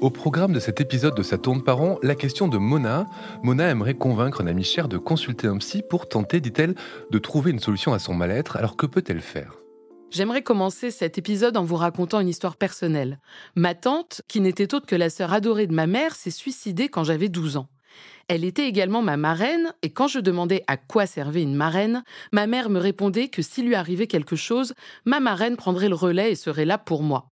Au programme de cet épisode de Ça tourne par rond, la question de Mona. Mona aimerait convaincre un ami cher de consulter un psy pour tenter, dit-elle, de trouver une solution à son mal-être. Alors que peut-elle faire? J'aimerais commencer cet épisode en vous racontant une histoire personnelle. Ma tante, qui n'était autre que la sœur adorée de ma mère, s'est suicidée quand j'avais 12 ans. Elle était également ma marraine, et quand je demandais à quoi servait une marraine, ma mère me répondait que s'il lui arrivait quelque chose, ma marraine prendrait le relais et serait là pour moi.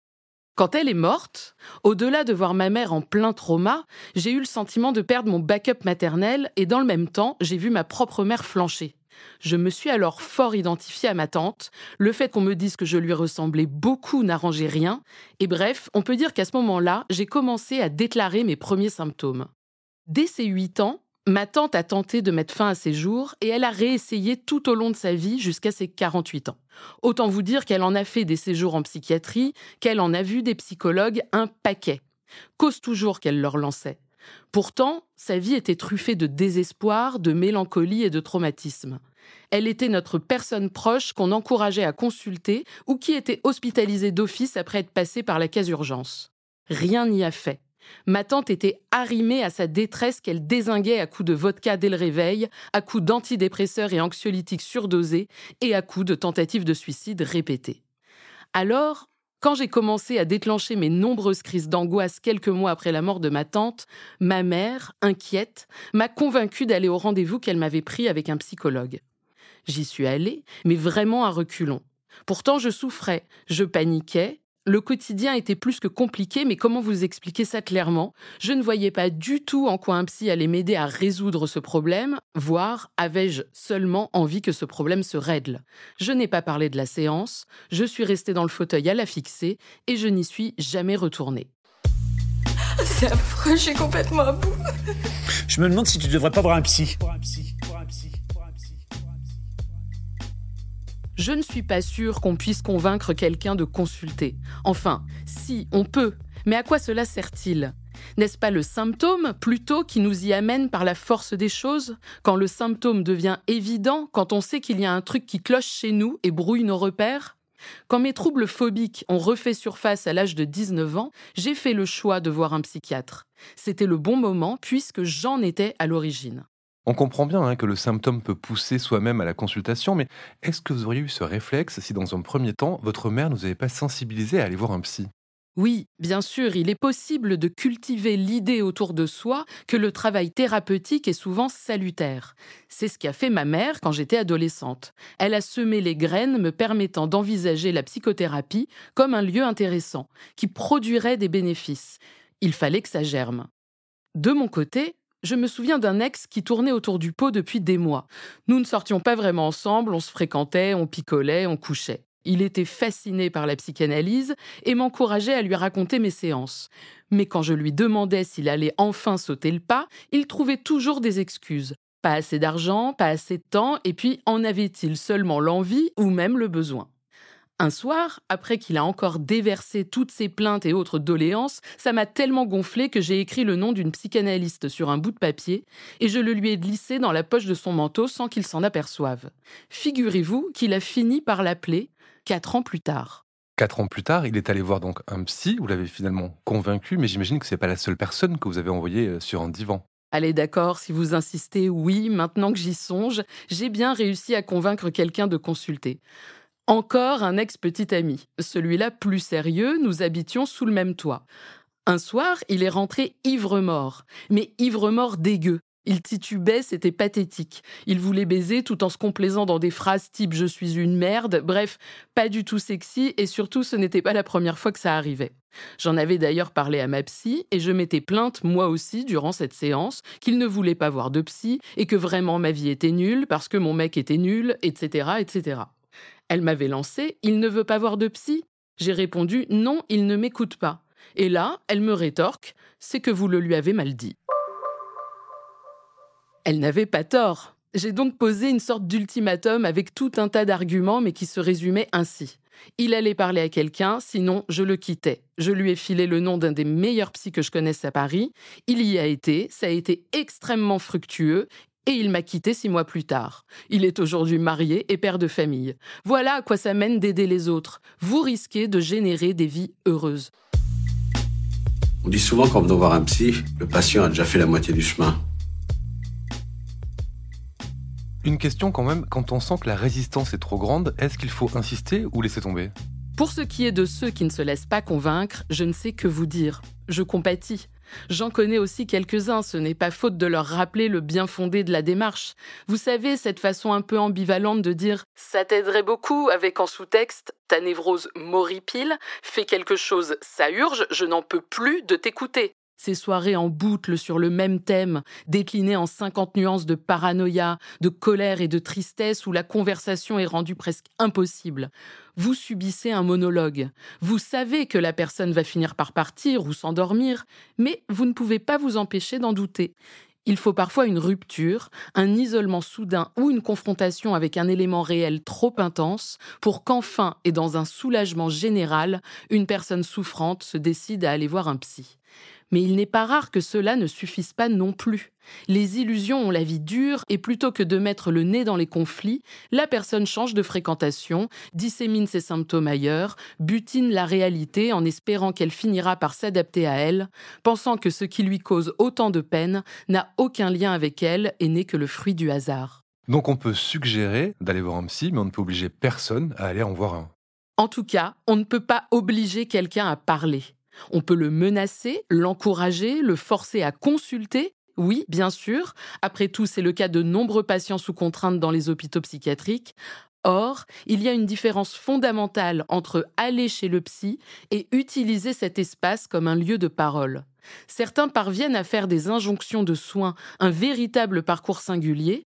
Quand elle est morte, au-delà de voir ma mère en plein trauma, j'ai eu le sentiment de perdre mon backup maternel et dans le même temps, j'ai vu ma propre mère flancher. Je me suis alors fort identifiée à ma tante. Le fait qu'on me dise que je lui ressemblais beaucoup n'arrangeait rien. Et bref, on peut dire qu'à ce moment-là, j'ai commencé à déclarer mes premiers symptômes. Dès ses 8 ans, ma tante a tenté de mettre fin à ses jours et elle a réessayé tout au long de sa vie jusqu'à ses 48 ans. Autant vous dire qu'elle en a fait des séjours en psychiatrie, qu'elle en a vu des psychologues un paquet. Cause toujours qu'elle leur lançait. Pourtant, sa vie était truffée de désespoir, de mélancolie et de traumatisme. Elle était notre personne proche qu'on encourageait à consulter ou qui était hospitalisée d'office après être passée par la case urgence. Rien n'y a fait. Ma tante était arrimée à sa détresse qu'elle désinguait à coups de vodka dès le réveil, à coups d'antidépresseurs et anxiolytiques surdosés et à coups de tentatives de suicide répétées. Alors, quand j'ai commencé à déclencher mes nombreuses crises d'angoisse quelques mois après la mort de ma tante, ma mère, inquiète, m'a convaincue d'aller au rendez-vous qu'elle m'avait pris avec un psychologue. J'y suis allée, mais vraiment à reculons. Pourtant, je souffrais, je paniquais, le quotidien était plus que compliqué, mais comment vous expliquer ça clairement? Je ne voyais pas du tout en quoi un psy allait m'aider à résoudre ce problème, voire avais-je seulement envie que ce problème se règle? Je n'ai pas parlé de la séance, je suis restée dans le fauteuil à la fixer et je n'y suis jamais retournée. C'est affreux, je suis complètement à bout. Je me demande si tu devrais pas voir un psy. Je ne suis pas sûre qu'on puisse convaincre quelqu'un de consulter. Enfin, si, on peut. Mais à quoi cela sert-il? N'est-ce pas le symptôme plutôt qui nous y amène par la force des choses? Quand le symptôme devient évident, quand on sait qu'il y a un truc qui cloche chez nous et brouille nos repères? Quand mes troubles phobiques ont refait surface à l'âge de 19 ans, j'ai fait le choix de voir un psychiatre. C'était le bon moment puisque j'en étais à l'origine. On comprend bien hein, que le symptôme peut pousser soi-même à la consultation, mais est-ce que vous auriez eu ce réflexe si dans un premier temps, votre mère ne vous avait pas sensibilisé à aller voir un psy? Oui, bien sûr, il est possible de cultiver l'idée autour de soi que le travail thérapeutique est souvent salutaire. C'est ce qu'a fait ma mère quand j'étais adolescente. Elle a semé les graines me permettant d'envisager la psychothérapie comme un lieu intéressant, qui produirait des bénéfices. Il fallait que ça germe. De mon côté, je me souviens d'un ex qui tournait autour du pot depuis des mois. Nous ne sortions pas vraiment ensemble, on se fréquentait, on picolait, on couchait. Il était fasciné par la psychanalyse et m'encourageait à lui raconter mes séances. Mais quand je lui demandais s'il allait enfin sauter le pas, il trouvait toujours des excuses. Pas assez d'argent, pas assez de temps, et puis en avait-il seulement l'envie ou même le besoin? Un soir, après qu'il a encore déversé toutes ses plaintes et autres doléances, ça m'a tellement gonflé que j'ai écrit le nom d'une psychanalyste sur un bout de papier et je le lui ai glissé dans la poche de son manteau sans qu'il s'en aperçoive. Figurez-vous qu'il a fini par l'appeler quatre ans plus tard. Quatre ans plus tard, il est allé voir donc un psy, vous l'avez finalement convaincu, mais j'imagine que ce n'est pas la seule personne que vous avez envoyée euh, sur un divan. Allez, d'accord, si vous insistez, oui, maintenant que j'y songe, j'ai bien réussi à convaincre quelqu'un de consulter. Encore un ex-petit ami. Celui-là plus sérieux, nous habitions sous le même toit. Un soir, il est rentré ivre-mort, mais ivre-mort dégueu. Il titubait, c'était pathétique. Il voulait baiser tout en se complaisant dans des phrases type je suis une merde, bref, pas du tout sexy et surtout ce n'était pas la première fois que ça arrivait. J'en avais d'ailleurs parlé à ma psy et je m'étais plainte moi aussi durant cette séance qu'il ne voulait pas voir de psy et que vraiment ma vie était nulle parce que mon mec était nul, etc., etc. Elle m'avait lancé Il ne veut pas voir de psy J'ai répondu Non, il ne m'écoute pas. Et là, elle me rétorque C'est que vous le lui avez mal dit. Elle n'avait pas tort. J'ai donc posé une sorte d'ultimatum avec tout un tas d'arguments, mais qui se résumait ainsi. Il allait parler à quelqu'un, sinon je le quittais. Je lui ai filé le nom d'un des meilleurs psys que je connaisse à Paris. Il y a été, ça a été extrêmement fructueux. Et il m'a quitté six mois plus tard. Il est aujourd'hui marié et père de famille. Voilà à quoi ça mène d'aider les autres. Vous risquez de générer des vies heureuses. On dit souvent qu'en venant voir un psy, le patient a déjà fait la moitié du chemin. Une question quand même, quand on sent que la résistance est trop grande, est-ce qu'il faut insister ou laisser tomber? Pour ce qui est de ceux qui ne se laissent pas convaincre, je ne sais que vous dire. Je compatis. J'en connais aussi quelques-uns, ce n'est pas faute de leur rappeler le bien fondé de la démarche. Vous savez, cette façon un peu ambivalente de dire ⁇ ça t'aiderait beaucoup ⁇ avec en sous-texte ⁇ ta névrose m'horripile, fais quelque chose, ça urge, je n'en peux plus de t'écouter ⁇ ces soirées en boucle sur le même thème, déclinées en 50 nuances de paranoïa, de colère et de tristesse où la conversation est rendue presque impossible. Vous subissez un monologue. Vous savez que la personne va finir par partir ou s'endormir, mais vous ne pouvez pas vous empêcher d'en douter. Il faut parfois une rupture, un isolement soudain ou une confrontation avec un élément réel trop intense pour qu'enfin et dans un soulagement général, une personne souffrante se décide à aller voir un psy. Mais il n'est pas rare que cela ne suffise pas non plus. Les illusions ont la vie dure et plutôt que de mettre le nez dans les conflits, la personne change de fréquentation, dissémine ses symptômes ailleurs, butine la réalité en espérant qu'elle finira par s'adapter à elle, pensant que ce qui lui cause autant de peine n'a aucun lien avec elle et n'est que le fruit du hasard. Donc on peut suggérer d'aller voir un psy, mais on ne peut obliger personne à aller en voir un. En tout cas, on ne peut pas obliger quelqu'un à parler. On peut le menacer, l'encourager, le forcer à consulter. Oui, bien sûr. Après tout, c'est le cas de nombreux patients sous contrainte dans les hôpitaux psychiatriques. Or, il y a une différence fondamentale entre aller chez le psy et utiliser cet espace comme un lieu de parole. Certains parviennent à faire des injonctions de soins un véritable parcours singulier,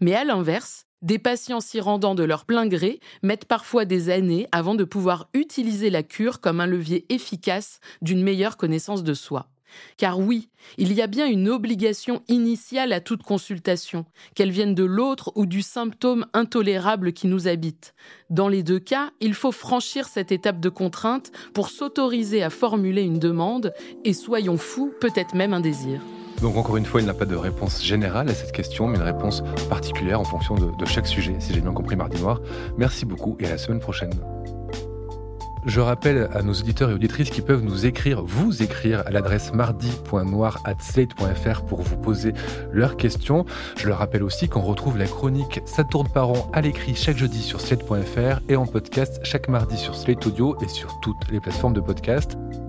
mais à l'inverse, des patients s'y rendant de leur plein gré mettent parfois des années avant de pouvoir utiliser la cure comme un levier efficace d'une meilleure connaissance de soi. Car oui, il y a bien une obligation initiale à toute consultation, qu'elle vienne de l'autre ou du symptôme intolérable qui nous habite. Dans les deux cas, il faut franchir cette étape de contrainte pour s'autoriser à formuler une demande et, soyons fous, peut-être même un désir. Donc encore une fois, il n'a pas de réponse générale à cette question, mais une réponse particulière en fonction de, chaque sujet, si j'ai bien compris Mardi Noir. Merci beaucoup et à la semaine prochaine. Je rappelle à nos auditeurs et auditrices qui peuvent nous écrire, vous écrire à l'adresse mardi.noir.slate.fr pour vous poser leurs questions. Je leur rappelle aussi qu'on retrouve la chronique Ça tourne par an à l'écrit chaque jeudi sur slate.fr et en podcast chaque mardi sur Slate Audio et sur toutes les plateformes de podcast.